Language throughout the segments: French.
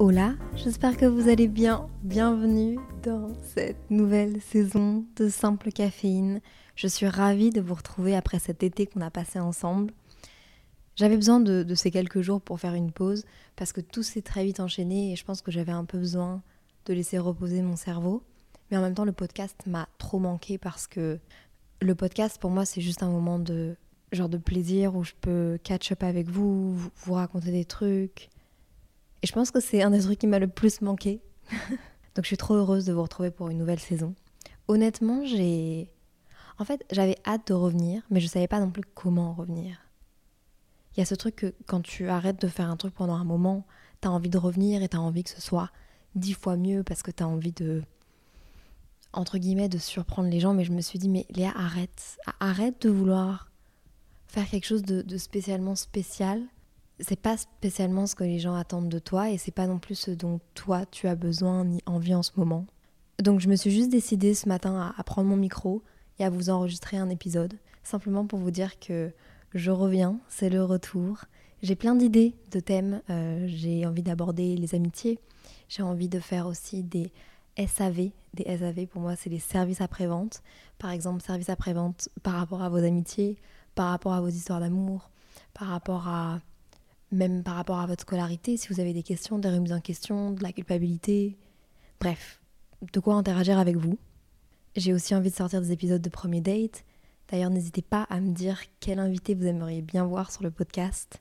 Hola, j'espère que vous allez bien. Bienvenue dans cette nouvelle saison de Simple Caféine. Je suis ravie de vous retrouver après cet été qu'on a passé ensemble. J'avais besoin de, ces quelques jours pour faire une pause parce que tout s'est très vite enchaîné et je pense que j'avais un peu besoin de laisser reposer mon cerveau. Mais en même temps, le podcast m'a trop manqué parce que le podcast pour moi c'est juste un moment de genre de plaisir où je peux catch up avec vous- vous raconter des trucs. Et je pense que c'est un des trucs qui m'a le plus manqué. Donc je suis trop heureuse de vous retrouver pour une nouvelle saison. Honnêtement, j'ai... En fait, j'avais hâte de revenir, mais je savais pas non plus comment revenir. Il y a ce truc que quand tu arrêtes de faire un truc pendant un moment, t'as envie de revenir et t'as envie que ce soit dix fois mieux parce que t'as envie de... Entre guillemets, de surprendre les gens, mais je me suis dit, mais Léa, arrête. Arrête de vouloir faire quelque chose de, de spécialement spécial c'est pas spécialement ce que les gens attendent de toi et c'est pas non plus ce dont toi tu as besoin ni envie en ce moment. Donc je me suis juste décidée ce matin à, prendre mon micro et à vous enregistrer un épisode, simplement pour vous dire que je reviens, c'est le retour. J'ai plein d'idées de thèmes, euh, j'ai envie d'aborder les amitiés, j'ai envie de faire aussi des SAV. Des SAV pour moi c'est les services après-vente. Par exemple, services après-vente par rapport à vos amitiés, par rapport à vos histoires d'amour, par rapport à même par rapport à votre scolarité, si vous avez des questions, des remises en question, de la culpabilité, bref, de quoi interagir avec vous. J'ai aussi envie de sortir des épisodes de premier date. D'ailleurs, n'hésitez pas à me dire quel invité vous aimeriez bien voir sur le podcast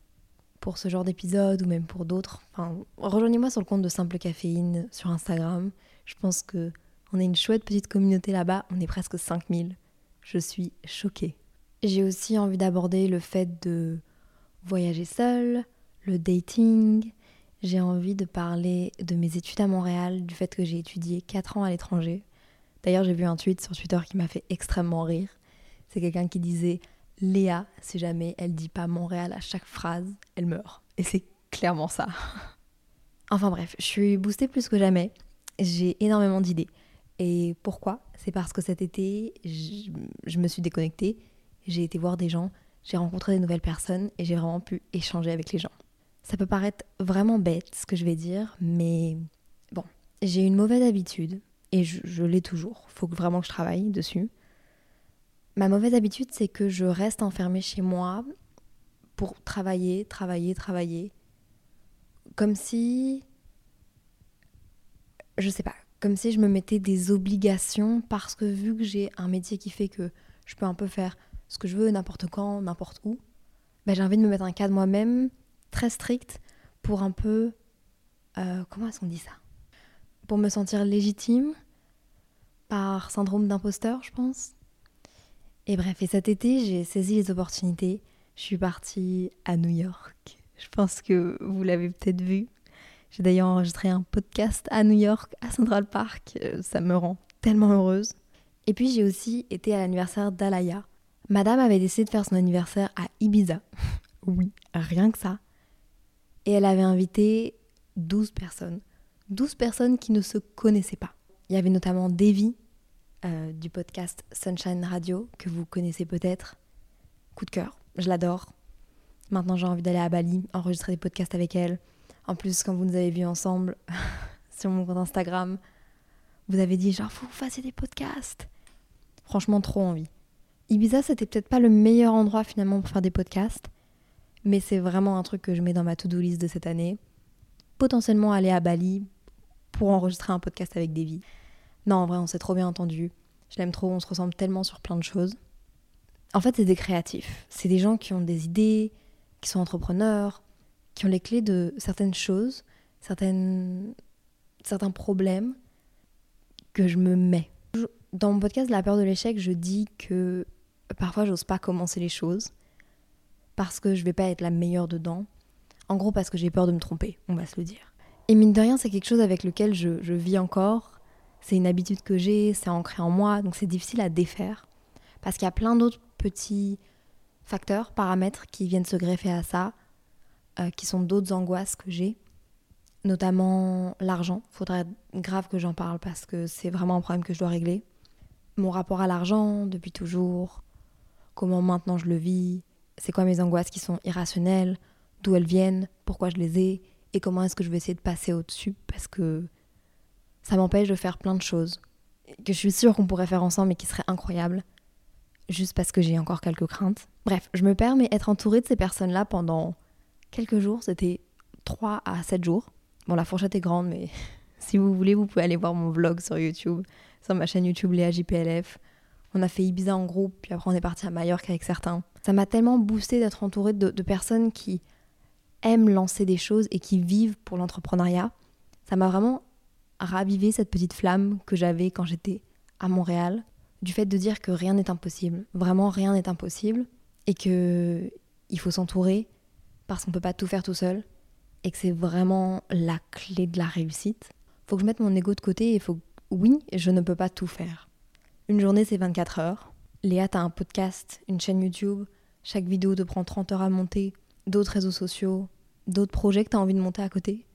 pour ce genre d'épisode ou même pour d'autres. Enfin, rejoignez-moi sur le compte de Simple Caféine sur Instagram. Je pense que on est une chouette petite communauté là-bas, on est presque 5000. Je suis choquée. J'ai aussi envie d'aborder le fait de voyager seul, le dating. J'ai envie de parler de mes études à Montréal, du fait que j'ai étudié 4 ans à l'étranger. D'ailleurs, j'ai vu un tweet sur Twitter qui m'a fait extrêmement rire. C'est quelqu'un qui disait Léa, si jamais elle dit pas Montréal à chaque phrase, elle meurt. Et c'est clairement ça. enfin bref, je suis boostée plus que jamais. J'ai énormément d'idées. Et pourquoi? C'est parce que cet été, je, je me suis déconnectée. J'ai été voir des gens, j'ai rencontré des nouvelles personnes et j'ai vraiment pu échanger avec les gens. Ça peut paraître vraiment bête ce que je vais dire, mais bon, j'ai une mauvaise habitude et je, l'ai toujours. Faut vraiment que je travaille dessus. Ma mauvaise habitude, c'est que je reste enfermée chez moi pour travailler, travailler, travailler. Comme si. Je sais pas. Comme si je me mettais des obligations parce que vu que j'ai un métier qui fait que je peux un peu faire ce que je veux, n'importe quand, n'importe où, ben, j'ai envie de me mettre un cadre moi-même très strict pour un peu. euh, comment est-ce qu'on dit ça? Pour me sentir légitime par syndrome d'imposteur, je pense. Et bref, et cet été, j'ai saisi les opportunités. Je suis partie à New York. Je pense que vous l'avez peut-être vu. J'ai d'ailleurs enregistré un podcast à New York, à Central Park. Euh, Ça me rend tellement heureuse. Et puis j'ai aussi été à l'anniversaire d'Alaya. Madame avait décidé de faire son anniversaire à Ibiza. oui, rien que ça. Et elle avait invité 12 personnes. 12 personnes qui ne se connaissaient pas. Il y avait notamment Davy euh, du podcast Sunshine Radio, que vous connaissez peut-être. Coup de cœur, je l'adore. Maintenant j'ai envie d'aller à Bali, enregistrer des podcasts avec elle. En plus, quand vous nous avez vus ensemble sur mon compte Instagram, vous avez dit genre faut vous fassiez des podcasts. Franchement, trop envie. Ibiza, c'était peut-être pas le meilleur endroit finalement pour faire des podcasts, mais c'est vraiment un truc que je mets dans ma to-do list de cette année. Potentiellement aller à Bali pour enregistrer un podcast avec Davy. Non, en vrai, on s'est trop bien entendu. Je l'aime trop, on se ressemble tellement sur plein de choses. En fait, c'est des créatifs. C'est des gens qui ont des idées, qui sont entrepreneurs, qui ont les clés de certaines choses, certaines, certains problèmes que je me mets Dans mon podcast La peur de l'échec, je dis que parfois j'ose pas commencer les choses parce que je vais pas être la meilleure dedans. En gros, parce que j'ai peur de me tromper, on va se le dire. Et mine de rien, c'est quelque chose avec lequel je, je vis encore. C'est une habitude que j'ai, c'est ancré en moi, donc c'est difficile à défaire. Parce qu'il y a plein d'autres petits facteurs, paramètres qui viennent se greffer à ça, euh, qui sont d'autres angoisses que j'ai, notamment l'argent. Faudrait grave que j'en parle parce que c'est vraiment un problème que je dois régler. Mon rapport à l'argent depuis toujours, comment maintenant je le vis, c'est quoi mes angoisses qui sont irrationnelles, d'où elles viennent, pourquoi je les ai, et comment est-ce que je vais essayer de passer au-dessus? Parce que ça m'empêche de faire plein de choses que je suis sûre qu'on pourrait faire ensemble et qui seraient incroyables juste parce que j'ai encore quelques craintes. Bref, je me permets être entourée de ces personnes-là pendant quelques jours, c'était 3 à 7 jours. Bon, la fourchette est grande, mais si vous voulez, vous pouvez aller voir mon vlog sur YouTube, sur ma chaîne YouTube Léa JPLF. On a fait Ibiza en groupe, puis après on est parti à Majorque avec certains. Ça m'a tellement boosté d'être entourée de, personnes qui aiment lancer des choses et qui vivent pour l'entrepreneuriat. Ça m'a vraiment ravivé cette petite flamme que j'avais quand j'étais à Montréal du fait de dire que rien n'est impossible. Vraiment, rien n'est impossible. Et que il faut s'entourer parce qu'on ne peut pas tout faire tout seul. Et que c'est vraiment la clé de la réussite. Faut que je mette mon ego de côté et faut. Oui, je ne peux pas tout faire. Une journée, c'est 24 heures. Léa, t'as un podcast, une chaîne YouTube. Chaque vidéo te prend 30 heures à monter. D'autres réseaux sociaux, d'autres projets que t'as envie de monter à côté.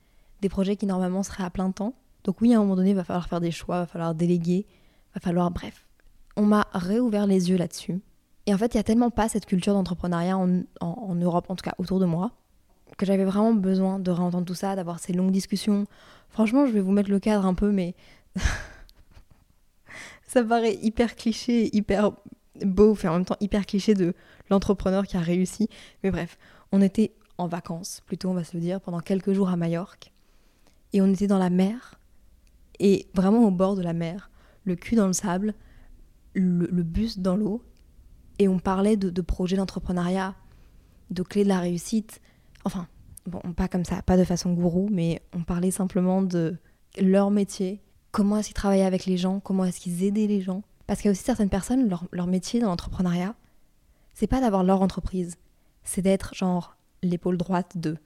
Des projets qui normalement seraient à plein temps. Donc oui, à un moment donné, il va falloir faire des choix, va falloir déléguer, va falloir, bref, on m'a réouvert les yeux là-dessus. Et en fait, il n'y a tellement pas cette culture d'entrepreneuriat en, Europe, en tout cas autour de moi, que j'avais vraiment besoin de réentendre tout ça, d'avoir ces longues discussions. Franchement, je vais vous mettre le cadre un peu, mais ça paraît hyper cliché, hyper beau, et en même temps hyper cliché de l'entrepreneur qui a réussi. Mais bref, on était en vacances, plutôt on va se le dire, pendant quelques jours à Majorque. Et on était dans la mer, et vraiment au bord de la mer, le cul dans le sable, le, bus dans l'eau et on parlait de, projets d'entrepreneuriat, de clés de la réussite. Enfin, bon, pas comme ça, pas de façon gourou, mais on parlait simplement de leur métier, comment est-ce qu'ils travaillaient avec les gens, comment est-ce qu'ils aidaient les gens? Parce qu'il y a aussi certaines personnes, leur, métier dans l'entrepreneuriat, c'est pas d'avoir leur entreprise, c'est d'être genre l'épaule droite de.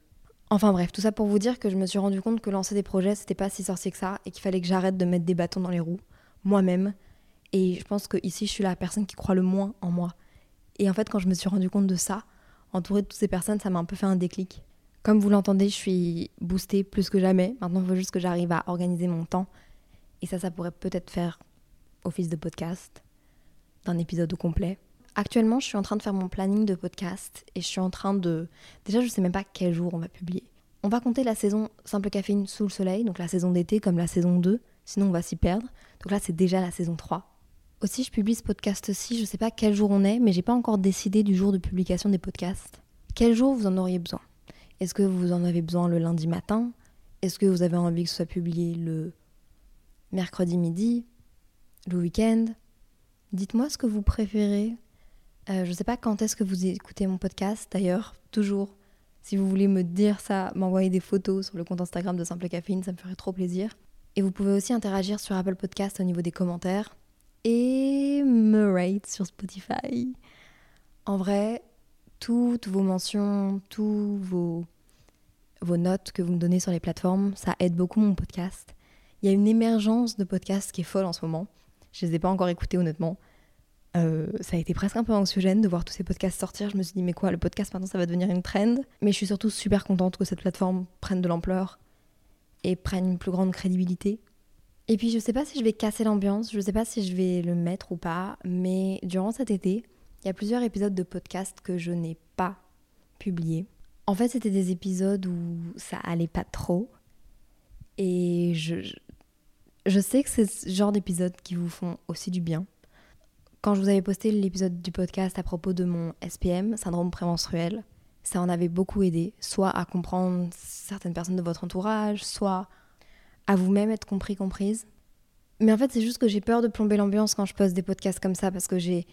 Enfin bref, tout ça pour vous dire que je me suis rendu compte que lancer des projets, c'était pas si sorcier que ça et qu'il fallait que j'arrête de mettre des bâtons dans les roues, moi-même, et je pense que ici, je suis la personne qui croit le moins en moi. Et en fait, quand je me suis rendu compte de ça, entourée de toutes ces personnes, ça m'a un peu fait un déclic. Comme vous l'entendez, je suis boostée plus que jamais. Maintenant, il faut juste que j'arrive à organiser mon temps. Et ça, ça pourrait peut-être faire office de podcast, d'un épisode au complet. Actuellement, je suis en train de faire mon planning de podcast et je suis en train de... Déjà, je sais même pas quel jour on va publier. On va compter la saison Simple Caféine sous le soleil, donc la saison d'été comme la saison 2, sinon on va s'y perdre. Donc là, c'est déjà la saison 3. Aussi, je publie ce podcast-ci, je ne sais pas quel jour on est, mais j'ai pas encore décidé du jour de publication des podcasts. Quel jour vous en auriez besoin? Est-ce que vous en avez besoin le lundi matin? Est-ce que vous avez envie que ce soit publié le mercredi midi? Le week-end Dites-moi ce que vous préférez. Euh, je ne sais pas quand est-ce que vous écoutez mon podcast, d'ailleurs, toujours. Si vous voulez me dire ça, m'envoyer des photos sur le compte Instagram de Simple Caféine, ça me ferait trop plaisir. Et vous pouvez aussi interagir sur Apple Podcast au niveau des commentaires et me rate sur Spotify. En vrai, toutes vos mentions, tous vos, vos notes que vous me donnez sur les plateformes, ça aide beaucoup mon podcast. Il y a une émergence de podcasts qui est folle en ce moment. Je ne les ai pas encore écoutés honnêtement. Euh, ça a été presque un peu anxiogène de voir tous ces podcasts sortir. Je me suis dit, mais quoi, le podcast maintenant ça va devenir une trend? Mais je suis surtout super contente que cette plateforme prenne de l'ampleur et prenne une plus grande crédibilité. Et puis je sais pas si je vais casser l'ambiance, je sais pas si je vais le mettre ou pas, mais durant cet été, il y a plusieurs épisodes de podcast que je n'ai pas publiés. En fait, c'était des épisodes où ça allait pas trop. Et je, je, sais que c'est ce genre d'épisodes qui vous font aussi du bien. Quand je vous avais posté l'épisode du podcast à propos de mon SPM, syndrome prémenstruel, ça en avait beaucoup aidé, soit à comprendre certaines personnes de votre entourage, soit à vous-même être compris, comprise. Mais en fait, c'est juste que j'ai peur de plomber l'ambiance quand je poste des podcasts comme ça parce que j'ai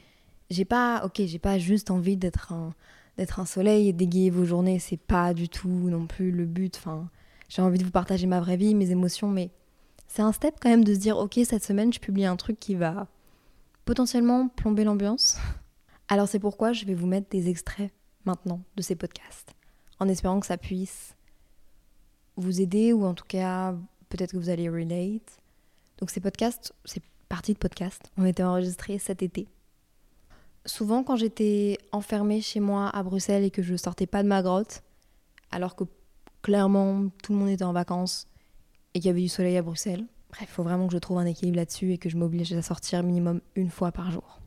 j'ai pas OK, j'ai pas juste envie d'être un d'être un soleil et d'égayer vos journées, c'est pas du tout non plus le but. Enfin, j'ai envie de vous partager ma vraie vie, mes émotions, mais c'est un step quand même de se dire OK, cette semaine, je publie un truc qui va potentiellement plomber l'ambiance. Alors c'est pourquoi je vais vous mettre des extraits maintenant de ces podcasts, en espérant que ça puisse vous aider ou en tout cas peut-être que vous allez relate. Donc ces podcasts, ces parties de podcasts ont été enregistrées cet été. Souvent quand j'étais enfermée chez moi à Bruxelles et que je sortais pas de ma grotte, alors que clairement tout le monde était en vacances et qu'il y avait du soleil à Bruxelles, Bref, il faut vraiment que je trouve un équilibre là-dessus et que je m'oblige à sortir minimum une fois par jour.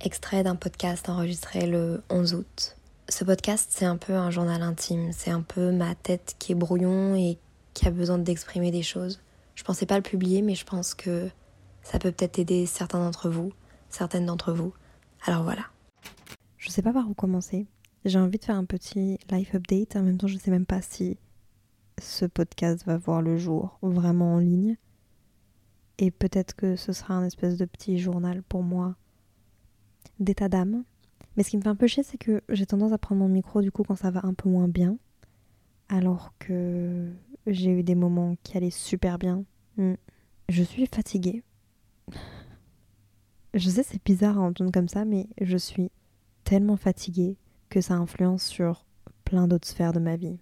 Extrait d'un podcast enregistré le 11 août. Ce podcast, c'est un peu un journal intime, c'est un peu ma tête qui est brouillon et qui a besoin d'exprimer des choses. Je pensais pas le publier, mais je pense que ça peut peut-être aider certains d'entre vous, certaines d'entre vous. Alors voilà. Je sais pas par où commencer. J'ai envie de faire un petit life update. En même temps, je sais même pas si ce podcast va voir le jour vraiment en ligne. Et peut-être que ce sera un espèce de petit journal pour moi d'état d'âme. Mais ce qui me fait un peu chier, c'est que j'ai tendance à prendre mon micro du coup quand ça va un peu moins bien. Alors que j'ai eu des moments qui allaient super bien. Hmm. Je suis fatiguée. Je sais, c'est bizarre à entendre comme ça, mais je suis tellement fatiguée que ça influence sur plein d'autres sphères de ma vie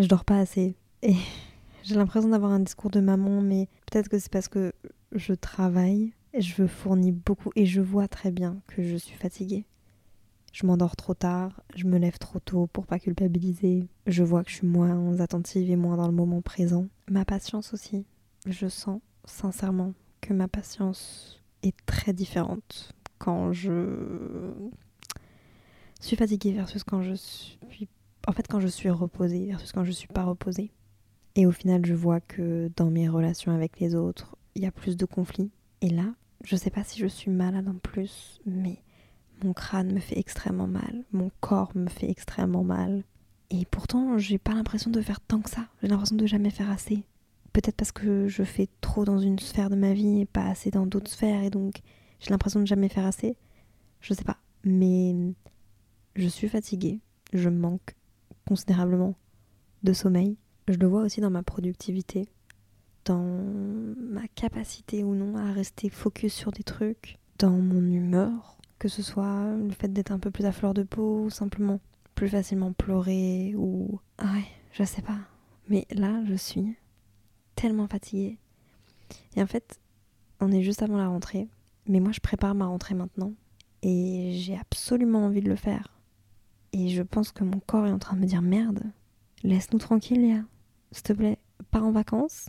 je dors pas assez. Et j'ai l'impression d'avoir un discours de maman, mais peut-être que c'est parce que je travaille, je fournis beaucoup et je vois très bien que je suis fatiguée. Je m'endors trop tard, je me lève trop tôt pour pas culpabiliser. Je vois que je suis moins attentive et moins dans le moment présent. Ma patience aussi. Je sens sincèrement que ma patience est très différente quand je suis fatiguée versus quand je suis en fait quand je suis reposée versus quand je suis pas reposée. Et au final, je vois que dans mes relations avec les autres, il y a plus de conflits. Et là, je sais pas si je suis malade en plus, mais mon crâne me fait extrêmement mal, mon corps me fait extrêmement mal. Et pourtant, j'ai pas l'impression de faire tant que ça. J'ai l'impression de jamais faire assez. Peut-être parce que je fais trop dans une sphère de ma vie et pas assez dans d'autres sphères, et donc j'ai l'impression de jamais faire assez. Je sais pas. Mais je suis fatiguée. Je manque considérablement de sommeil. Je le vois aussi dans ma productivité, dans ma capacité ou non à rester focus sur des trucs, dans mon humeur, que ce soit le fait d'être un peu plus à fleur de peau ou simplement plus facilement pleurer ou... Ah ouais, je sais pas. Mais là, je suis tellement fatiguée. Et en fait, on est juste avant la rentrée. Mais moi, je prépare ma rentrée maintenant. Et j'ai absolument envie de le faire. Et je pense que mon corps est en train de me dire merde, laisse-nous tranquille, Léa. S'il te plaît, pars en vacances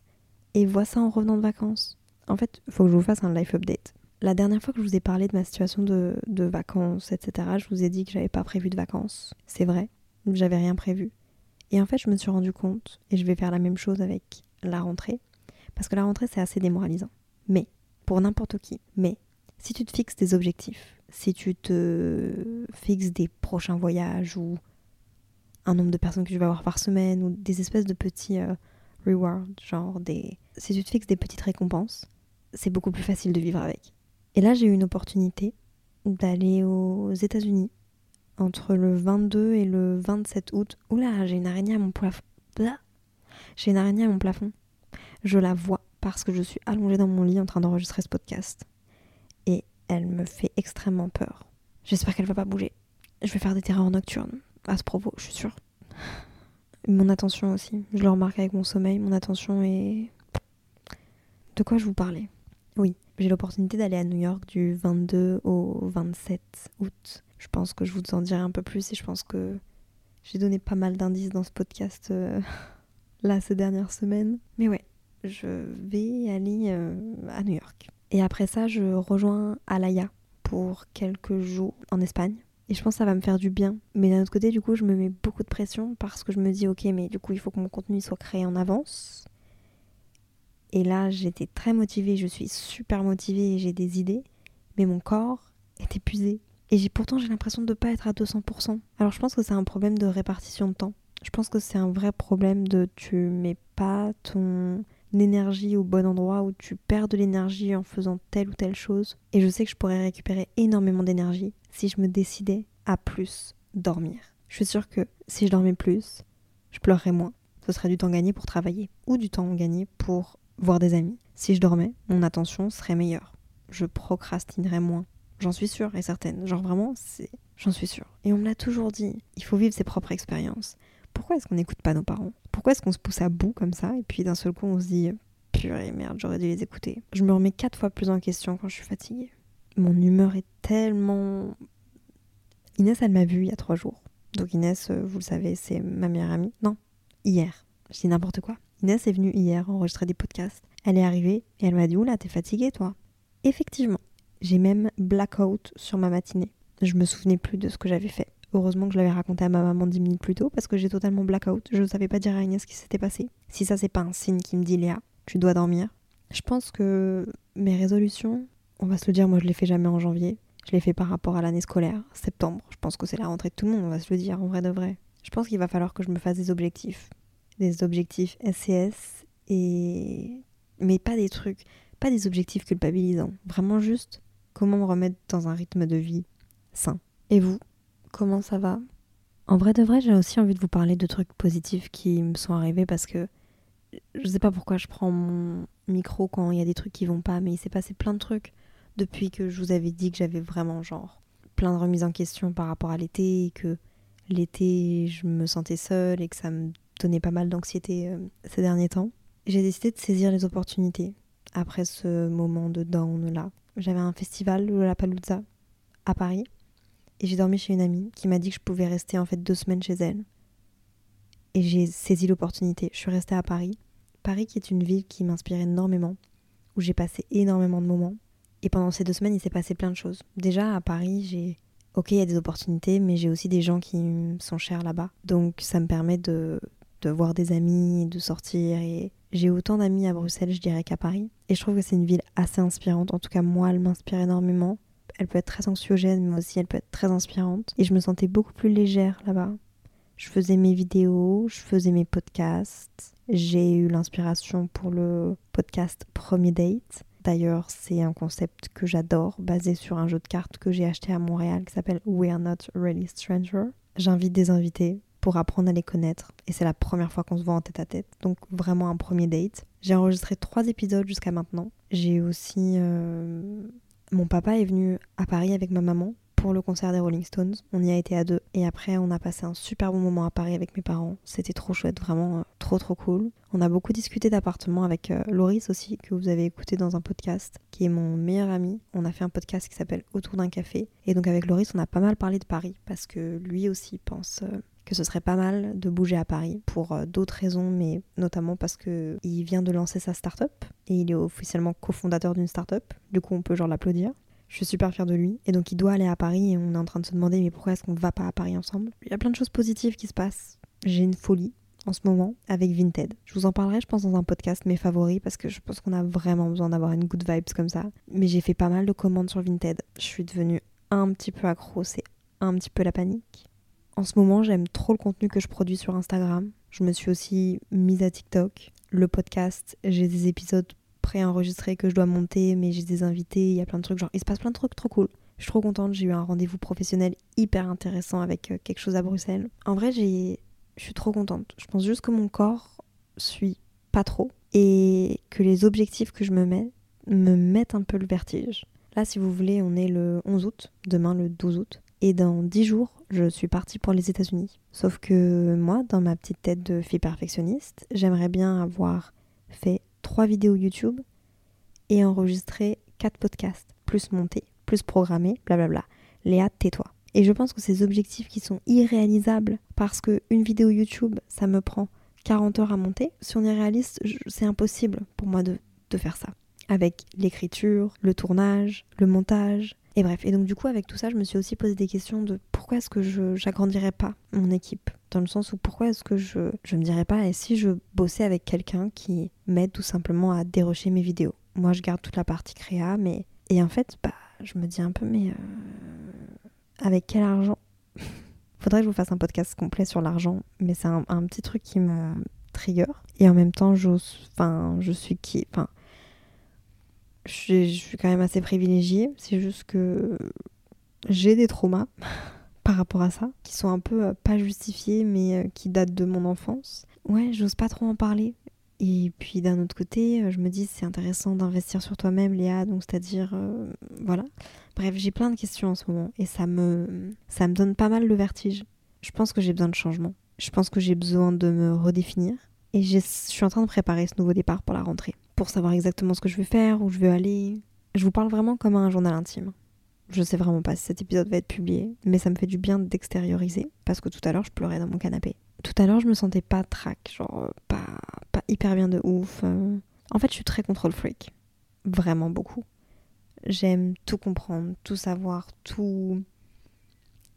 et vois ça en revenant de vacances. En fait, il faut que je vous fasse un life update. La dernière fois que je vous ai parlé de ma situation de, vacances, etc., je vous ai dit que j'avais pas prévu de vacances. C'est vrai, j'avais rien prévu. Et en fait, je me suis rendu compte, et je vais faire la même chose avec la rentrée, parce que la rentrée, c'est assez démoralisant. Mais, pour n'importe qui, mais, si tu te fixes des objectifs, si tu te fixes des prochains voyages ou un nombre de personnes que tu vas avoir par semaine ou des espèces de petits euh, rewards, genre des... Si tu te fixes des petites récompenses, c'est beaucoup plus facile de vivre avec. Et là, j'ai eu une opportunité d'aller aux États-Unis entre le 22 et le 27 août. Oula, j'ai une araignée à mon plafond. J'ai une araignée à mon plafond. Je la vois parce que je suis allongée dans mon lit en train d'enregistrer ce podcast elle me fait extrêmement peur. J'espère qu'elle va pas bouger. Je vais faire des terreurs nocturnes à ce propos, je suis sûre. Mon attention aussi, je le remarque avec mon sommeil, mon attention est... De quoi je vous parlais? Oui, j'ai l'opportunité d'aller à New York du 22 au 27 août. Je pense que je vous en dirai un peu plus et je pense que j'ai donné pas mal d'indices dans ce podcast euh, là ces dernières semaines. Mais ouais, je vais aller euh, à New York. Et après ça, je rejoins Alaya pour quelques jours en Espagne. Et je pense que ça va me faire du bien. Mais d'un autre côté, du coup, je me mets beaucoup de pression parce que je me dis, ok, mais du coup, il faut que mon contenu soit créé en avance. Et là, j'étais très motivée, je suis super motivée et j'ai des idées. Mais mon corps est épuisé. Et pourtant, j'ai l'impression de ne pas être à 200%. Alors, je pense que c'est un problème de répartition de temps. Je pense que c'est un vrai problème de tu mets pas ton énergie au bon endroit, où tu perds de l'énergie en faisant telle ou telle chose. Et je sais que je pourrais récupérer énormément d'énergie si je me décidais à plus dormir. Je suis sûre que si je dormais plus, je pleurerais moins. Ce serait du temps gagné pour travailler ou du temps gagné pour voir des amis. Si je dormais, mon attention serait meilleure. je procrastinerais moins. J'en suis sûre et certaine. Genre vraiment, c'est... J'en suis sûre. Et on me l'a toujours dit. Il faut vivre ses propres expériences. Pourquoi est-ce qu'on n'écoute pas nos parents? Pourquoi est-ce qu'on se pousse à bout comme ça? Et puis d'un seul coup on se dit purée merde, j'aurais dû les écouter. Je me remets quatre fois plus en question quand je suis fatiguée. Mon humeur est tellement... Inès, elle m'a vue il y a trois jours. Donc Inès, euh, vous le savez, c'est ma meilleure amie. Non, hier. Je dis n'importe quoi. Inès est venue hier enregistrer des podcasts. Elle est arrivée et elle m'a dit Oula, t'es fatiguée toi Effectivement, j'ai même blackout sur ma matinée. Je me souvenais plus de ce que j'avais fait. Heureusement que je l'avais raconté à ma maman dix minutes plus tôt parce que j'ai totalement blackout. Je ne savais pas dire à Inès ce qui s'était passé. Si ça, c'est pas un signe qui me dit Léa, tu dois dormir. Je pense que mes résolutions, on va se le dire, moi je les fais jamais en janvier. Je les fais par rapport à l'année scolaire, septembre. Je pense que c'est la rentrée de tout le monde, on va se le dire en vrai de vrai. Je pense qu'il va falloir que je me fasse des objectifs. Des objectifs SCS et. Mais pas des trucs, pas des objectifs culpabilisants. Vraiment juste comment me remettre dans un rythme de vie sain. Et vous, comment ça va? En vrai de vrai, j'ai aussi envie de vous parler de trucs positifs qui me sont arrivés parce que je sais pas pourquoi je prends mon micro quand il y a des trucs qui vont pas, mais il s'est passé plein de trucs depuis que je vous avais dit que j'avais vraiment genre plein de remises en question par rapport à l'été et que l'été je me sentais seule et que ça me donnait pas mal d'anxiété euh, ces derniers temps. J'ai décidé de saisir les opportunités après ce moment de down là. J'avais un festival, la Palooza, à Paris et j'ai dormi chez une amie qui m'a dit que je pouvais rester en fait deux semaines chez elle et j'ai saisi l'opportunité. Je suis restée à Paris. Paris qui est une ville qui m'inspire énormément, où j'ai passé énormément de moments. Et pendant ces deux semaines, il s'est passé plein de choses. Déjà, à Paris, j'ai... Ok, il y a des opportunités, mais j'ai aussi des gens qui sont chers là-bas. Donc ça me permet de, de voir des amis, de sortir. Et j'ai autant d'amis à Bruxelles, je dirais, qu'à Paris. Et je trouve que c'est une ville assez inspirante. En tout cas, moi, elle m'inspire énormément. Elle peut être très anxiogène, mais aussi elle peut être très inspirante. Et je me sentais beaucoup plus légère là-bas. Je faisais mes vidéos, je faisais mes podcasts. J'ai eu l'inspiration pour le podcast Premier Date. D'ailleurs, c'est un concept que j'adore, basé sur un jeu de cartes que j'ai acheté à Montréal qui s'appelle We Are Not Really Stranger. J'invite des invités pour apprendre à les connaître et c'est la première fois qu'on se voit en tête à tête, donc vraiment un premier date. J'ai enregistré trois épisodes jusqu'à maintenant. J'ai aussi... Euh, mon papa est venu à Paris avec ma maman pour le concert des Rolling Stones. On y a été à deux. Et après, on a passé un super bon moment à Paris avec mes parents. C'était trop chouette, vraiment euh, trop trop cool. On a beaucoup discuté d'appartements avec euh, Loris aussi, que vous avez écouté dans un podcast, qui est mon meilleur ami. On a fait un podcast qui s'appelle Autour d'un café. Et donc avec Loris, on a pas mal parlé de Paris, parce que lui aussi pense... Euh, que ce serait pas mal de bouger à Paris pour d'autres raisons, mais notamment parce que il vient de lancer sa start-up et il est officiellement cofondateur d'une start-up. Du coup, on peut genre l'applaudir. Je suis super fière de lui. Et donc il doit aller à Paris et on est en train de se demander mais pourquoi est-ce qu'on va pas à Paris ensemble? Il y a plein de choses positives qui se passent. J'ai une folie en ce moment avec Vinted. Je vous en parlerai je pense dans un podcast mes favoris parce que je pense qu'on a vraiment besoin d'avoir une good vibes comme ça. Mais j'ai fait pas mal de commandes sur Vinted. Je suis devenue un petit peu accro, c'est un petit peu la panique. En ce moment j'aime trop le contenu que je produis sur Instagram. Je me suis aussi mise à TikTok. Le podcast, j'ai des épisodes préenregistré que je dois monter, mais j'ai des invités, il y a plein de trucs. Genre, il se passe plein de trucs trop cool. Je suis trop contente, j'ai eu un rendez-vous professionnel hyper intéressant avec euh, quelque chose à Bruxelles. En vrai, j'ai... je suis trop contente. Je pense juste que mon corps suit pas trop et que les objectifs que je me mets me mettent un peu le vertige. Là, si vous voulez, on est le 11 août, demain le 12 août. Et dans 10 jours, je suis partie pour les États-Unis. Sauf que moi, dans ma petite tête de fille perfectionniste, j'aimerais bien avoir fait trois vidéos YouTube et enregistrer quatre podcasts, plus monter, plus programmer, blablabla. Léa, tais-toi. Et je pense que ces objectifs qui sont irréalisables parce que une vidéo YouTube, ça me prend 40 heures à monter. Si on est réaliste, c'est impossible pour moi de faire ça. Avec l'écriture, le tournage, le montage, et bref, et donc du coup avec tout ça, je me suis aussi posé des questions de pourquoi est-ce que je j'agrandirais pas mon équipe? Dans le sens où pourquoi est-ce que je, je me dirais pas, et si je bossais avec quelqu'un qui m'aide tout simplement à dérocher mes vidéos? Moi je garde toute la partie créa, mais... Et en fait, bah, je me dis un peu, mais... Euh, avec quel argent? Faudrait que je vous fasse un podcast complet sur l'argent, mais c'est un, petit truc qui me trigger. Et en même temps, je suis qui... je, suis quand même assez privilégiée. C'est juste que j'ai des traumas par rapport à ça, qui sont un peu euh, pas justifiés, mais euh, qui datent de mon enfance. Ouais, j'ose pas trop en parler. Et puis d'un autre côté, je me dis c'est intéressant d'investir sur toi-même, Léa, donc c'est-à-dire voilà. Bref, j'ai plein de questions en ce moment et ça me ça me donne pas mal le vertige. Je pense que j'ai besoin de changement. Je pense que j'ai besoin de me redéfinir et je suis en train de préparer ce nouveau départ pour la rentrée, pour savoir exactement ce que je veux faire, où je veux aller. Je vous parle vraiment comme un journal intime. Je sais vraiment pas si cet épisode va être publié, mais ça me fait du bien d'extérioriser, parce que tout à l'heure je pleurais dans mon canapé. Tout à l'heure je me sentais pas track, genre euh, pas, pas hyper bien de ouf. Euh. En fait je suis très contrôle freak, vraiment beaucoup. J'aime tout comprendre, tout savoir, tout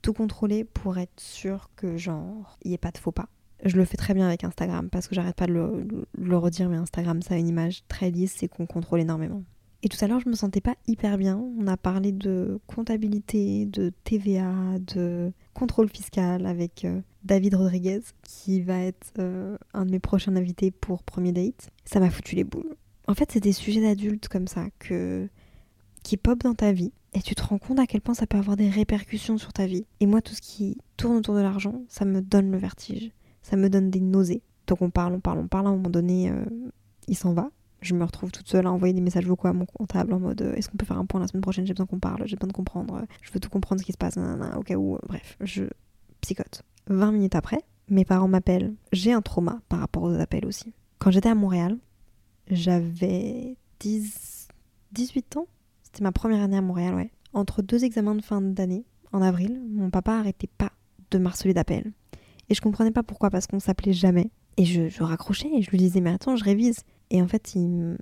tout contrôler pour être sûr que genre il n'y ait pas de faux pas je le fais très bien avec Instagram parce que j'arrête pas de le, redire, mais Instagram, ça a une image très lisse, c'est qu'on contrôle énormément. Et tout à l'heure, je me sentais pas hyper bien. On a parlé de comptabilité, de TVA, de contrôle fiscal avec euh, David Rodriguez, qui va être euh, un de mes prochains invités pour premier date. Ça m'a foutu les boules. En fait, c'est des sujets d'adultes comme ça qui pop dans ta vie et tu te rends compte à quel point ça peut avoir des répercussions sur ta vie. Et moi, tout ce qui tourne autour de l'argent, ça me donne le vertige ça me donne des nausées. Donc on parle, on parle, on parle, à un moment donné, euh, il s'en va. Je me retrouve toute seule à envoyer des messages vocaux à mon comptable en mode euh, est-ce qu'on peut faire un point la semaine prochaine? J'ai besoin qu'on parle, j'ai besoin de comprendre, je veux tout comprendre ce qui se passe, au cas où, euh, bref, je psychote. 20 minutes après, mes parents m'appellent. J'ai un trauma par rapport aux appels aussi. Quand j'étais à Montréal, j'avais 10... 18 ans. C'était ma première année à Montréal, ouais. Entre deux examens de fin d'année, en avril, mon papa arrêtait pas de marceler d'appels. Et je comprenais pas pourquoi, parce qu'on s'appelait jamais. Et je, raccrochais et je lui disais, mais attends, je révise. Et en fait, il,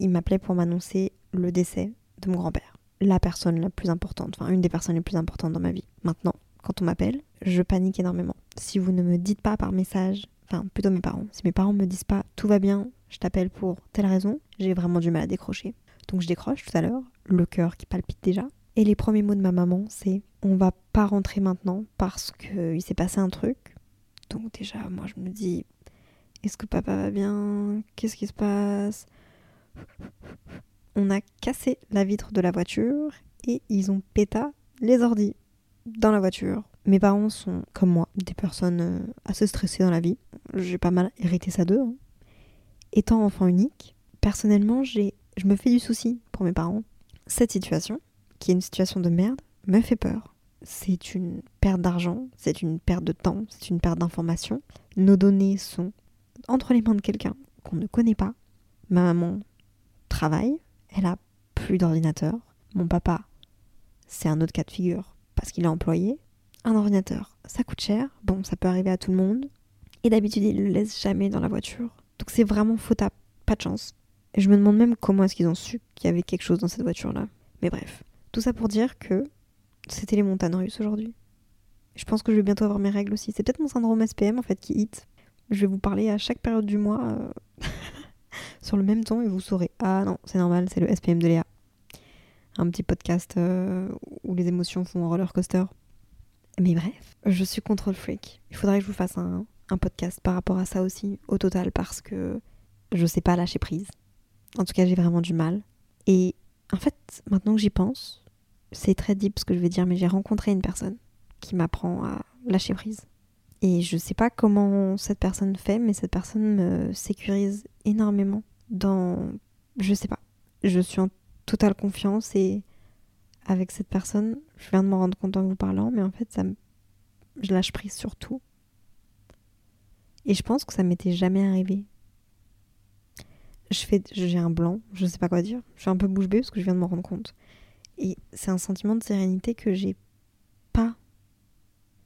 il m'appelait pour m'annoncer le décès de mon grand-père. La personne la plus importante, enfin une des personnes les plus importantes dans ma vie. Maintenant, quand on m'appelle, je panique énormément. Si vous ne me dites pas par message, enfin plutôt mes parents, si mes parents me disent pas tout va bien, je t'appelle pour telle raison, j'ai vraiment du mal à décrocher. Donc je décroche tout à l'heure, le cœur qui palpite déjà. Et les premiers mots de ma maman, c'est on va pas rentrer maintenant parce qu'il s'est passé un truc. Donc déjà, moi je me dis, est-ce que papa va bien? Qu'est-ce qui se passe? On a cassé la vitre de la voiture et ils ont péta les ordis dans la voiture. Mes parents sont, comme moi, des personnes euh, assez stressées dans la vie. J'ai pas mal hérité ça d'eux. Hein. Étant enfant unique, personnellement, j'ai, je me fais du souci pour mes parents. Cette situation, qui est une situation de merde, me fait peur c'est une perte d'argent, c'est une perte de temps, c'est une perte d'information. Nos données sont entre les mains de quelqu'un qu'on ne connaît pas. Ma maman travaille, elle a plus d'ordinateur. Mon papa, c'est un autre cas de figure parce qu'il est employé. Un ordinateur, ça coûte cher. Bon, ça peut arriver à tout le monde. Et d'habitude, il le laisse jamais dans la voiture. Donc c'est vraiment faute à pas de chance. Et je me demande même comment est-ce qu'ils ont su qu'il y avait quelque chose dans cette voiture-là. Mais bref, tout ça pour dire que c'était les montagnes russes aujourd'hui. Je pense que je vais bientôt avoir mes règles aussi. C'est peut-être mon syndrome SPM en fait qui hit. Je vais vous parler à chaque période du mois euh, sur le même ton et vous saurez. Ah non, c'est normal, c'est le SPM de Léa. Un petit podcast euh, où les émotions font un roller coaster. Mais bref, je suis control freak. Il faudrait que je vous fasse un, un podcast par rapport à ça aussi, au total, parce que je sais pas lâcher prise. En tout cas, j'ai vraiment du mal. Et en fait, maintenant que j'y pense, c'est très deep ce que je vais dire, mais j'ai rencontré une personne qui m'apprend à lâcher prise. Et je sais pas comment cette personne fait, mais cette personne me sécurise énormément dans. Je sais pas. Je suis en totale confiance et avec cette personne, je viens de m'en rendre compte en vous parlant, mais en fait, ça je lâche prise sur tout. Et je pense que ça m'était jamais arrivé. Je fais, j'ai un blanc, je sais pas quoi dire. Je suis un peu bouche bée parce que je viens de m'en rendre compte. Et c'est un sentiment de sérénité que j'ai pas,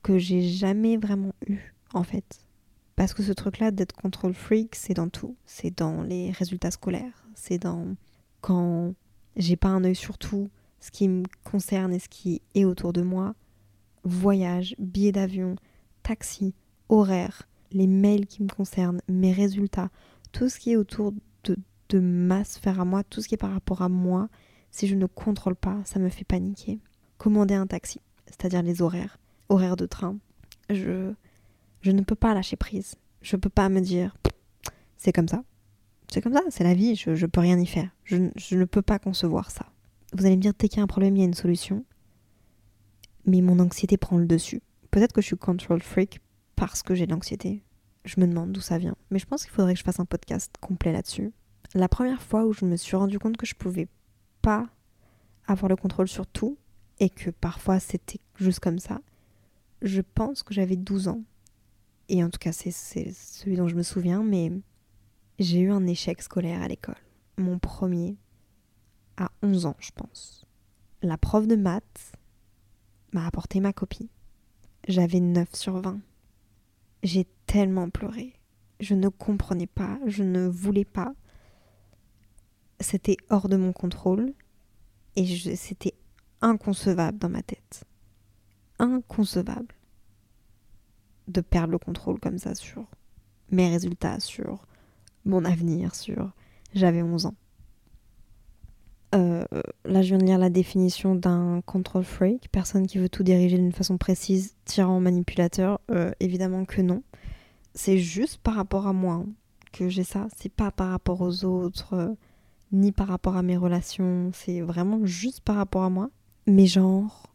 que j'ai jamais vraiment eu, en fait. Parce que ce truc-là d'être control freak, c'est dans tout. C'est dans les résultats scolaires. C'est dans quand j'ai pas un œil sur tout, ce qui me concerne et ce qui est autour de moi. Voyage, billets d'avion, taxi, horaire, les mails qui me concernent, mes résultats, tout ce qui est autour de, de ma sphère à moi, tout ce qui est par rapport à moi, si je ne contrôle pas, ça me fait paniquer. Commander un taxi, c'est-à-dire les horaires, horaires de train, je, je ne peux pas lâcher prise. Je ne peux pas me dire, c'est comme ça. C'est comme ça, c'est la vie, je ne peux rien y faire. Je, ne peux pas concevoir ça. Vous allez me dire, dès qu'il y a un problème, il y a une solution. Mais mon anxiété prend le dessus. Peut-être que je suis control freak parce que j'ai de l'anxiété. Je me demande d'où ça vient. Mais je pense qu'il faudrait que je fasse un podcast complet là-dessus. La première fois où je me suis rendu compte que je pouvais avoir le contrôle sur tout et que parfois c'était juste comme ça, je pense que j'avais 12 ans. Et en tout cas, c'est celui dont je me souviens, mais j'ai eu un échec scolaire à l'école. Mon premier, à 11 ans, je pense. La prof de maths m'a apporté ma copie. J'avais 9 sur 20. J'ai tellement pleuré. Je ne comprenais pas, je ne voulais pas. C'était hors de mon contrôle et c'était inconcevable dans ma tête. Inconcevable de perdre le contrôle comme ça sur mes résultats, sur mon avenir, sur... J'avais 11 ans. Euh, là, je viens de lire la définition d'un control freak, personne qui veut tout diriger d'une façon précise, tyran, manipulateur. Euh, évidemment que non. C'est juste par rapport à moi hein, que j'ai ça. C'est pas par rapport aux autres, euh, ni par rapport à mes relations. C'est vraiment juste par rapport à moi. Mais genre,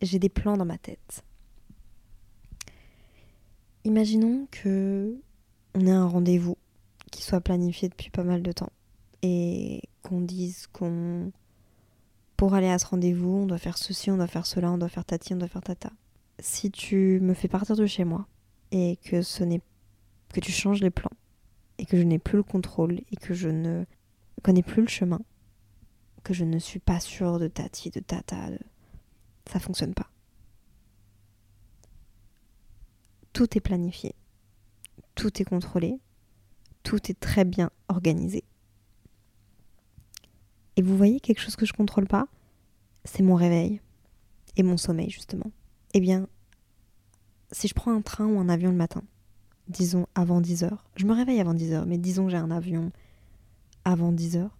j'ai des plans dans ma tête. Imaginons que on ait un rendez-vous qui soit planifié depuis pas mal de temps et qu'on dise qu'on pour aller à ce rendez-vous, on doit faire ceci, on doit faire cela, on doit faire tati, on doit faire tata. Si tu me fais partir de chez moi et que ce n'est que tu changes les plans et que je n'ai plus le contrôle et que je ne connais plus le chemin, que je ne suis pas sûre de tati, de tata, de... ça fonctionne pas. Tout est planifié, tout est contrôlé, tout est très bien organisé. Et vous voyez quelque chose que je contrôle pas? C'est mon réveil et mon sommeil justement. Eh bien, si je prends un train ou un avion le matin, disons avant 10 heures, je me réveille avant 10 heures, mais disons que j'ai un avion avant 10 heures,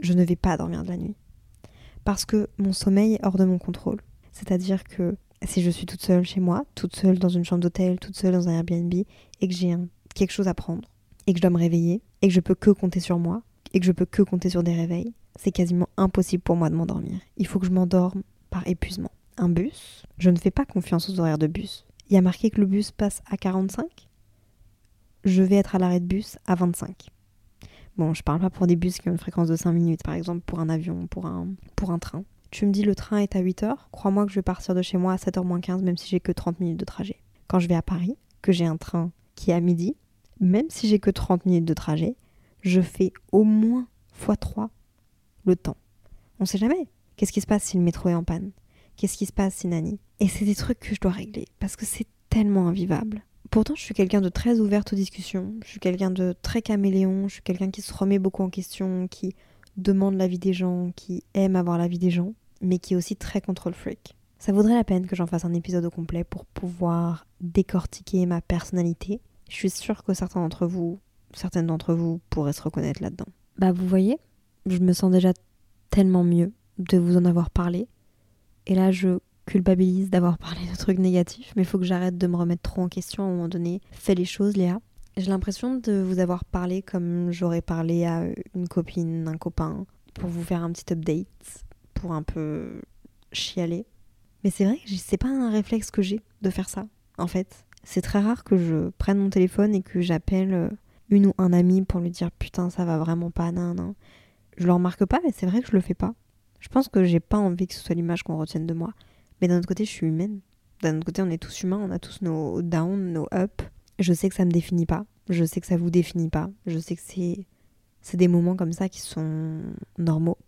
je ne vais pas dormir de la nuit. Parce que mon sommeil est hors de mon contrôle. C'est-à-dire que si je suis toute seule chez moi, toute seule dans une chambre d'hôtel, toute seule dans un Airbnb, et que j'ai quelque chose à prendre, et que je dois me réveiller, et que je peux que compter sur moi, et que je peux que compter sur des réveils, c'est quasiment impossible pour moi de m'endormir. Il faut que je m'endorme par épuisement. Un bus, je ne fais pas confiance aux horaires de bus. Il y a marqué que le bus passe à 45. Je vais être à l'arrêt de bus à 25. Bon, je parle pas pour des bus qui ont une fréquence de 5 minutes, par exemple pour un avion, pour un, pour un train. Tu me dis le train est à 8 heures, crois-moi que je vais partir de chez moi à 7h moins 15, même si j'ai que 30 minutes de trajet. Quand je vais à Paris, que j'ai un train qui est à midi, même si j'ai que 30 minutes de trajet, je fais au moins x3 le temps. On sait jamais. Qu'est-ce qui se passe si le métro est en panne? Qu'est-ce qui se passe si Nani? Et c'est des trucs que je dois régler parce que c'est tellement invivable. Pourtant, je suis quelqu'un de très ouverte aux discussions. Je suis quelqu'un de très caméléon. Je suis quelqu'un qui se remet beaucoup en question, qui demande l'avis des gens, qui aime avoir l'avis des gens, mais qui est aussi très control freak. Ça vaudrait la peine que j'en fasse un épisode au complet pour pouvoir décortiquer ma personnalité. Je suis sûre que certains d'entre vous, certaines d'entre vous pourraient se reconnaître là-dedans. Bah vous voyez, je me sens déjà tellement mieux de vous en avoir parlé. Et là, je culpabilise d'avoir parlé de trucs négatifs, mais il faut que j'arrête de me remettre trop en question à un moment donné. Fais les choses, Léa. J'ai l'impression de vous avoir parlé comme j'aurais parlé à une copine, un copain, pour vous faire un petit update, pour un peu chialer. Mais c'est vrai que c'est pas un réflexe que j'ai de faire ça, en fait. C'est très rare que je prenne mon téléphone et que j'appelle euh, une ou un ami pour lui dire putain ça va vraiment pas, nan, nan. Je le remarque pas, mais c'est vrai que je le fais pas. Je pense que j'ai pas envie que ce soit l'image qu'on retienne de moi. Mais d'un autre côté, je suis humaine. D'un autre côté, on est tous humains, on a tous nos downs, nos ups. Je sais que ça me définit pas. Je sais que ça vous définit pas. Je sais que c'est c'est des moments comme ça qui sont normaux.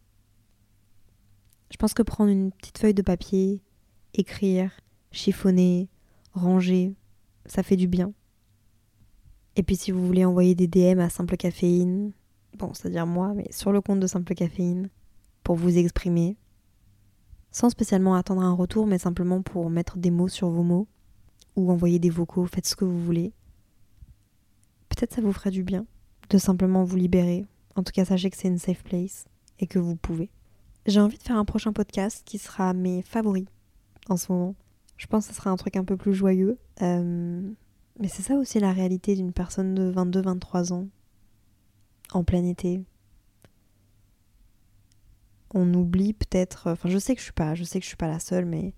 Je pense que prendre une petite feuille de papier, écrire, chiffonner, ranger, ça fait du bien. Et puis si vous voulez envoyer des DM à Simple Caféine, bon, c'est-à-dire moi, mais sur le compte de Simple Caféine, pour vous exprimer, sans spécialement attendre un retour, mais simplement pour mettre des mots sur vos mots, ou envoyer des vocaux, faites ce que vous voulez. Peut-être ça vous ferait du bien de simplement vous libérer. En tout cas, sachez que c'est une safe place et que vous pouvez. J'ai envie de faire un prochain podcast qui sera mes favoris en ce moment. Je pense que ce sera un truc un peu plus joyeux. Euh, mais c'est ça aussi la réalité d'une personne de 22-23 ans en plein été. On oublie peut-être, enfin je sais que je suis pas, je sais que je suis pas la seule, mais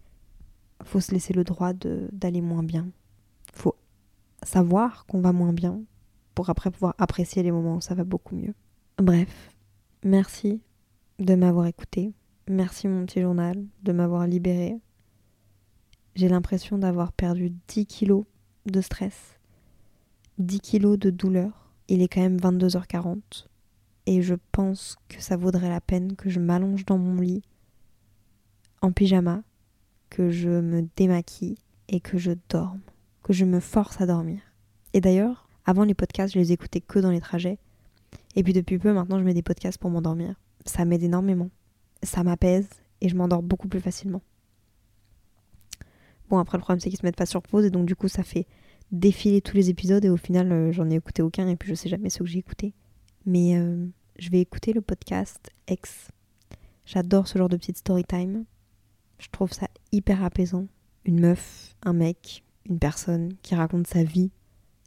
faut se laisser le droit d'aller moins bien. Faut savoir qu'on va moins bien pour après pouvoir apprécier les moments où ça va beaucoup mieux. Bref, merci de m'avoir écouté. Merci mon petit journal de m'avoir libéré. J'ai l'impression d'avoir perdu 10 kilos de stress, 10 kilos de douleur. Il est quand même 22h40 et je pense que ça vaudrait la peine que je m'allonge dans mon lit en pyjama, que je me démaquille et que je dorme, que je me force à dormir. Et d'ailleurs, avant les podcasts, je les écoutais que dans les trajets. Et puis depuis peu, maintenant, je mets des podcasts pour m'endormir. Ça m'aide énormément. Ça m'apaise et je m'endors beaucoup plus facilement. Bon, après, le problème, c'est qu'ils se mettent pas sur pause et donc, du coup, ça fait défiler tous les épisodes et au final, euh, j'en ai écouté aucun et puis je sais jamais ce que j'ai écouté. Mais euh, je vais écouter le podcast X. J'adore ce genre de petite story time. Je trouve ça hyper apaisant. Une meuf, un mec, une personne qui raconte sa vie,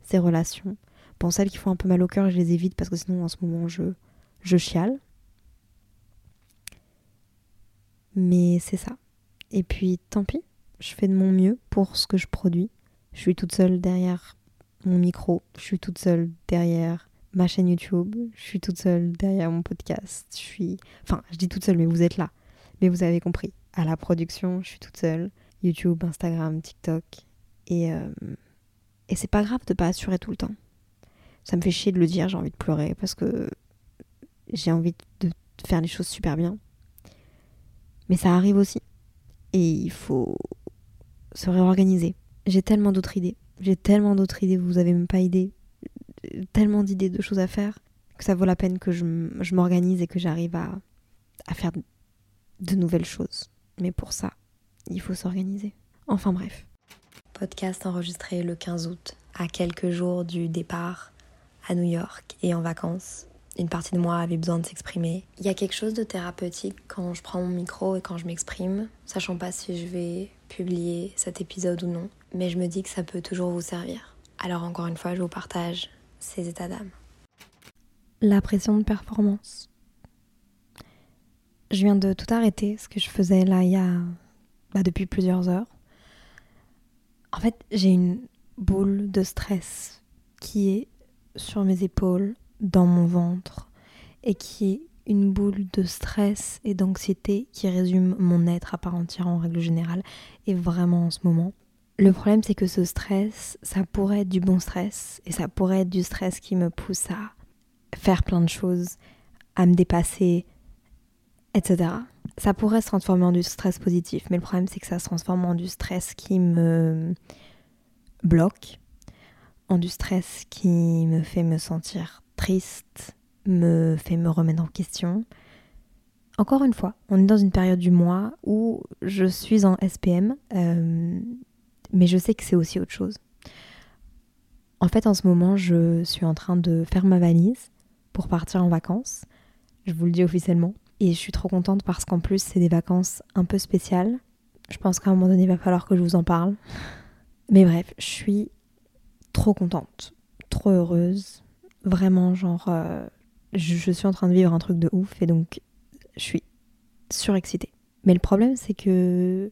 ses relations. Pour celles qui font un peu mal au cœur, je les évite parce que sinon en ce moment je, je chiale. Mais c'est ça. Et puis tant pis, je fais de mon mieux pour ce que je produis. Je suis toute seule derrière mon micro, je suis toute seule derrière ma chaîne YouTube, je suis toute seule derrière mon podcast. Je suis. Enfin, je dis toute seule, mais vous êtes là. Mais vous avez compris à la production, je suis toute seule. YouTube, Instagram, TikTok. Et, euh, et c'est pas grave de pas assurer tout le temps. Ça me fait chier de le dire, j'ai envie de pleurer parce que j'ai envie de faire les choses super bien. Mais ça arrive aussi. Et il faut se réorganiser. J'ai tellement d'autres idées. J'ai tellement d'autres idées, vous avez même pas idée. Tellement d'idées, de choses à faire, que ça vaut la peine que je, m'organise et que j'arrive à, à faire de nouvelles choses. Mais pour ça, il faut s'organiser. Enfin bref. Podcast enregistré le 15 août, à quelques jours du départ à New York et en vacances. Une partie de moi avait besoin de s'exprimer. Il y a quelque chose de thérapeutique quand je prends mon micro et quand je m'exprime, sachant pas si je vais publier cet épisode ou non, mais je me dis que ça peut toujours vous servir. Alors encore une fois, je vous partage La pression de performance. Je viens de tout arrêter, ce que je faisais là il y a bah, depuis plusieurs heures. En fait, j'ai une boule de stress qui est sur mes épaules, dans mon ventre, et qui est une boule de stress et d'anxiété qui résume mon être à part entière en règle générale, et vraiment en ce moment. Le problème, c'est que ce stress, ça pourrait être du bon stress, et ça pourrait être du stress qui me pousse à faire plein de choses, à me dépasser, etc. Ça pourrait se transformer en du stress positif, mais le problème c'est que ça se transforme en du stress qui me bloque, en du stress qui me fait me sentir triste, me fait me remettre en question. Encore une fois, on est dans une période du mois où je suis en SPM, euh, mais je sais que c'est aussi autre chose. En fait, en ce moment, je suis en train de faire ma valise pour partir en vacances. Je vous le dis officiellement. Et je suis trop contente parce qu'en plus, c'est des vacances un peu spéciales. Je pense qu'à un moment donné, il va falloir que je vous en parle. Mais bref, je suis trop contente, trop heureuse. Vraiment, genre, euh, je, suis en train de vivre un truc de ouf et donc je suis surexcitée. Mais le problème, c'est que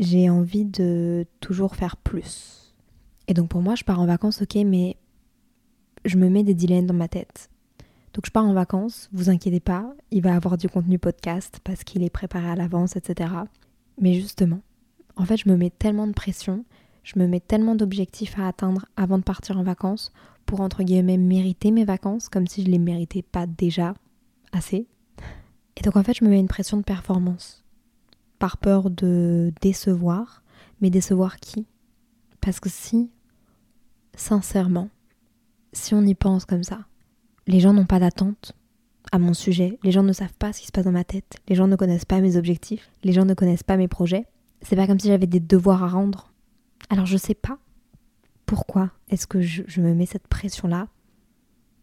j'ai envie de toujours faire plus. Et donc pour moi, je pars en vacances, ok, mais je me mets des dilemmes dans ma tête. Donc je pars en vacances, vous inquiétez pas, il va avoir du contenu podcast parce qu'il est préparé à l'avance, etc. Mais justement, en fait, je me mets tellement de pression, je me mets tellement d'objectifs à atteindre avant de partir en vacances pour entre guillemets mériter mes vacances comme si je les méritais pas déjà assez. Et donc en fait, je me mets une pression de performance par peur de décevoir, mais décevoir qui? Parce que si, sincèrement, si on y pense comme ça, les gens n'ont pas d'attente à mon sujet, les gens ne savent pas ce qui se passe dans ma tête, les gens ne connaissent pas mes objectifs, les gens ne connaissent pas mes projets. C'est pas comme si j'avais des devoirs à rendre. Alors je sais pas pourquoi est-ce que je, me mets cette pression-là.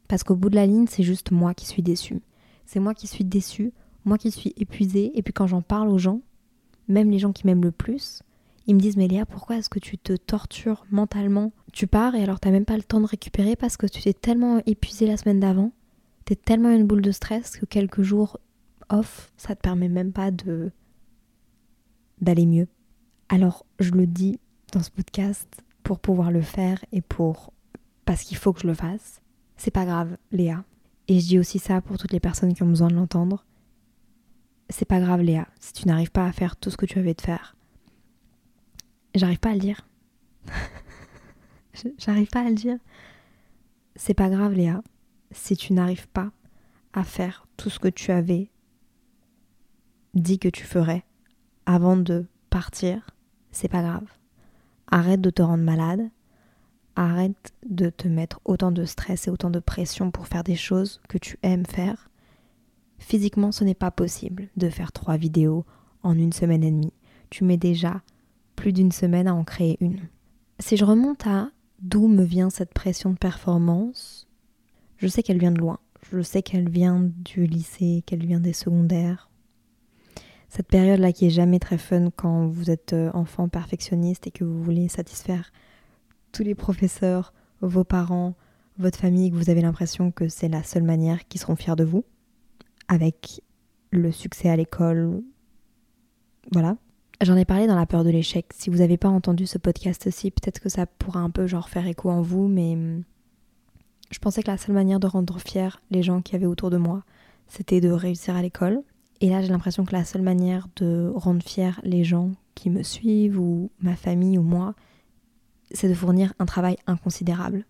Parce qu'au bout de la ligne, c'est juste moi qui suis déçue. C'est moi qui suis déçue, moi qui suis épuisée, et puis quand j'en parle aux gens, même les gens qui m'aiment le plus, ils me disent Mais Léa, pourquoi est-ce que tu te tortures mentalement? Tu pars et alors t'as même pas le temps de récupérer parce que tu t'es tellement épuisé la semaine d'avant, t'es tellement une boule de stress que quelques jours off, ça te permet même pas de d'aller mieux. Alors je le dis dans ce podcast pour pouvoir le faire et pour parce qu'il faut que je le fasse. C'est pas grave, Léa. Et je dis aussi ça pour toutes les personnes qui ont besoin de l'entendre. C'est pas grave, Léa, si tu n'arrives pas à faire tout ce que tu avais de faire. J'arrive pas à le dire. J'arrive pas à le dire. C'est pas grave, Léa, si tu n'arrives pas à faire tout ce que tu avais dit que tu ferais avant de partir, c'est pas grave. Arrête de te rendre malade. Arrête de te mettre autant de stress et autant de pression pour faire des choses que tu aimes faire. Physiquement, ce n'est pas possible de faire trois vidéos en une semaine et demie. Tu mets déjà plus d'une semaine à en créer une. Si je remonte à d'où me vient cette pression de performance, je sais qu'elle vient de loin. Je sais qu'elle vient du lycée, qu'elle vient des secondaires, cette période-là qui est jamais très fun quand vous êtes euh, enfant perfectionniste et que vous voulez satisfaire tous les professeurs, vos parents, votre famille, que vous avez l'impression que c'est la seule manière qu'ils seront fiers de vous, avec le succès à l'école. Voilà. J'en ai parlé dans la peur de l'échec. Si vous n'avez pas entendu ce podcast-ci, peut-être que ça pourra un peu genre faire écho en vous, mais hum, je pensais que la seule manière de rendre fiers les gens qui avaient autour de moi, c'était de réussir à l'école, et là, j'ai l'impression que la seule manière de rendre fiers les gens qui me suivent, ou ma famille, ou moi, c'est de fournir un travail inconsidérable.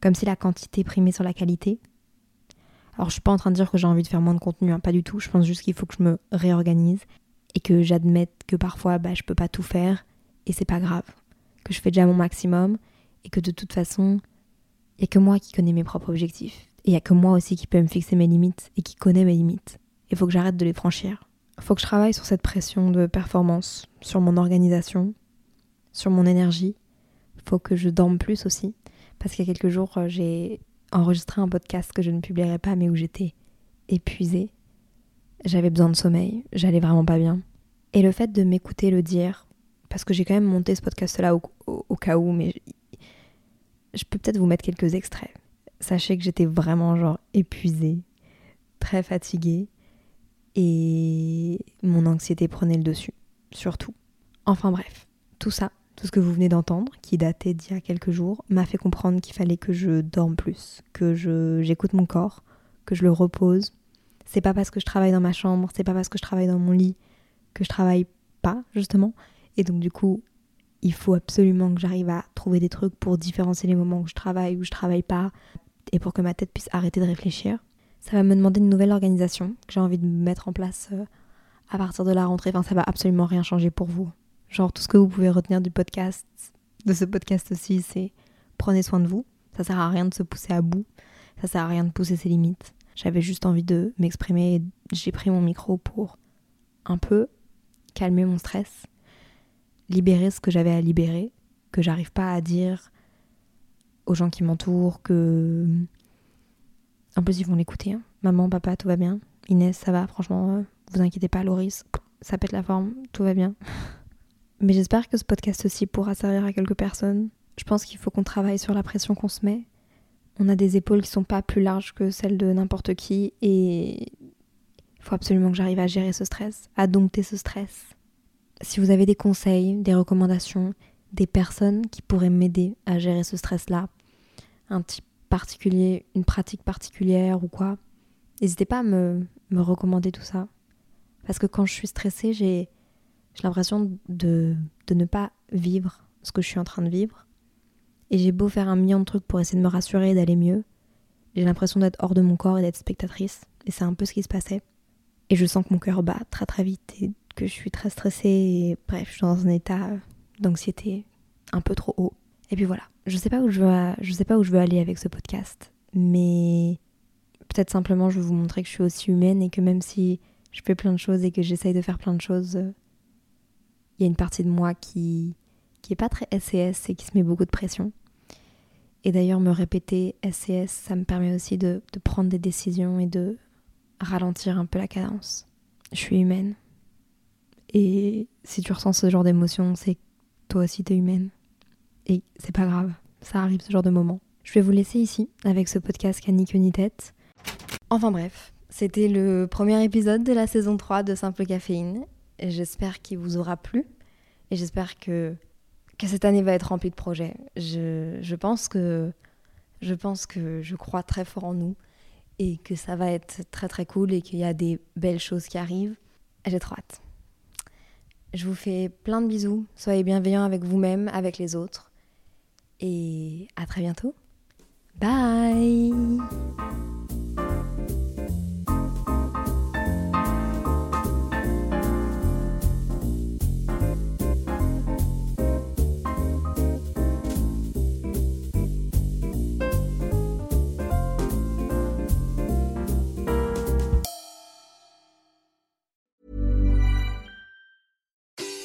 Comme si la quantité primait sur la qualité. Alors, je suis pas en train de dire que j'ai envie de faire moins de contenu, hein, pas du tout. Je pense juste qu'il faut que je me réorganise et que j'admette que parfois, bah, je peux pas tout faire et c'est pas grave. Que je fais déjà mon maximum et que de toute façon, il y a que moi qui connais mes propres objectifs. Et il y a que moi aussi qui peux me fixer mes limites et qui connais mes limites. Il faut que j'arrête de les franchir. Il faut que je travaille sur cette pression de performance, sur mon organisation, sur mon énergie. Il faut que je dorme plus aussi. Parce qu'il y a quelques jours, euh, j'ai enregistré un podcast que je ne publierai pas, mais où j'étais épuisée. J'avais besoin de sommeil, j'allais vraiment pas bien. Et le fait de m'écouter le dire, parce que j'ai quand même monté ce podcast-là au, au, cas où, mais je peux peut-être vous mettre quelques extraits. Sachez que j'étais vraiment genre épuisée, très fatiguée, et mon anxiété prenait le dessus, surtout. Enfin bref, tout ça, tout ce que vous venez d'entendre, qui datait d'il y a quelques jours, m'a fait comprendre qu'il fallait que je dorme plus, que j'écoute mon corps, que je le repose. C'est pas parce que je travaille dans ma chambre, c'est pas parce que je travaille dans mon lit que je travaille pas, justement. Et donc du coup, il faut absolument que j'arrive à trouver des trucs pour différencier les moments où je travaille, où je travaille pas, et pour que ma tête puisse arrêter de réfléchir. Ça va me demander une nouvelle organisation que j'ai envie de mettre en place euh, à partir de la rentrée. Enfin, ça va absolument rien changer pour vous. Genre, tout ce que vous pouvez retenir du podcast, de ce podcast aussi, c'est prenez soin de vous. Ça sert à rien de se pousser à bout. Ça sert à rien de pousser ses limites. J'avais juste envie de m'exprimer j'ai pris mon micro pour un peu calmer mon stress, libérer ce que j'avais à libérer, que j'arrive pas à dire aux gens qui m'entourent, que en plus, ils vont l'écouter. Hein. Maman, papa, tout va bien. Inès, ça va, franchement, euh, vous inquiétez pas. Loris, ça pète la forme, tout va bien. Mais j'espère que ce podcast aussi pourra servir à quelques personnes. Je pense qu'il faut qu'on travaille sur la pression qu'on se met. On a des épaules qui sont pas plus larges que celles de n'importe qui et il faut absolument que j'arrive à gérer ce stress, à dompter ce stress. Si vous avez des conseils, des recommandations, des personnes qui pourraient m'aider à gérer ce stress-là, un type particulier, une pratique particulière ou quoi, n'hésitez pas à me, me, recommander tout ça. Parce que quand je suis stressée, j'ai l'impression de, de ne pas vivre ce que je suis en train de vivre. Et j'ai beau faire un million de trucs pour essayer de me rassurer et d'aller mieux, j'ai l'impression d'être hors de mon corps et d'être spectatrice. Et c'est un peu ce qui se passait. Et je sens que mon cœur bat très très vite et que je suis très stressée. Et bref, je suis dans un état d'anxiété un peu trop haut. Et puis voilà, je sais pas où je veux, je sais pas où je veux aller avec ce podcast, mais peut-être simplement je veux vous montrer que je suis aussi humaine et que même si je fais plein de choses et que j'essaye de faire plein de choses, il y a une partie de moi qui qui est pas très SCS et qui se met beaucoup de pression. Et d'ailleurs, me répéter SCS, ça me permet aussi de, prendre des décisions et de ralentir un peu la cadence. Je suis humaine. Et si tu ressens ce genre d'émotion, c'est toi aussi t'es humaine. Et c'est pas grave, ça arrive ce genre de moment. Je vais vous laisser ici avec ce podcast qui a ni queue ni tête. Enfin bref, c'était le premier épisode de la saison 3 de Simple Caféine. J'espère qu'il vous aura plu et j'espère que, que cette année va être remplie de projets. Je, je, pense que, je pense que je crois très fort en nous et que ça va être très très cool et qu'il y a des belles choses qui arrivent. J'ai trop hâte. Je vous fais plein de bisous. Soyez bienveillants avec vous-même, avec les autres. Et à très bientôt. Bye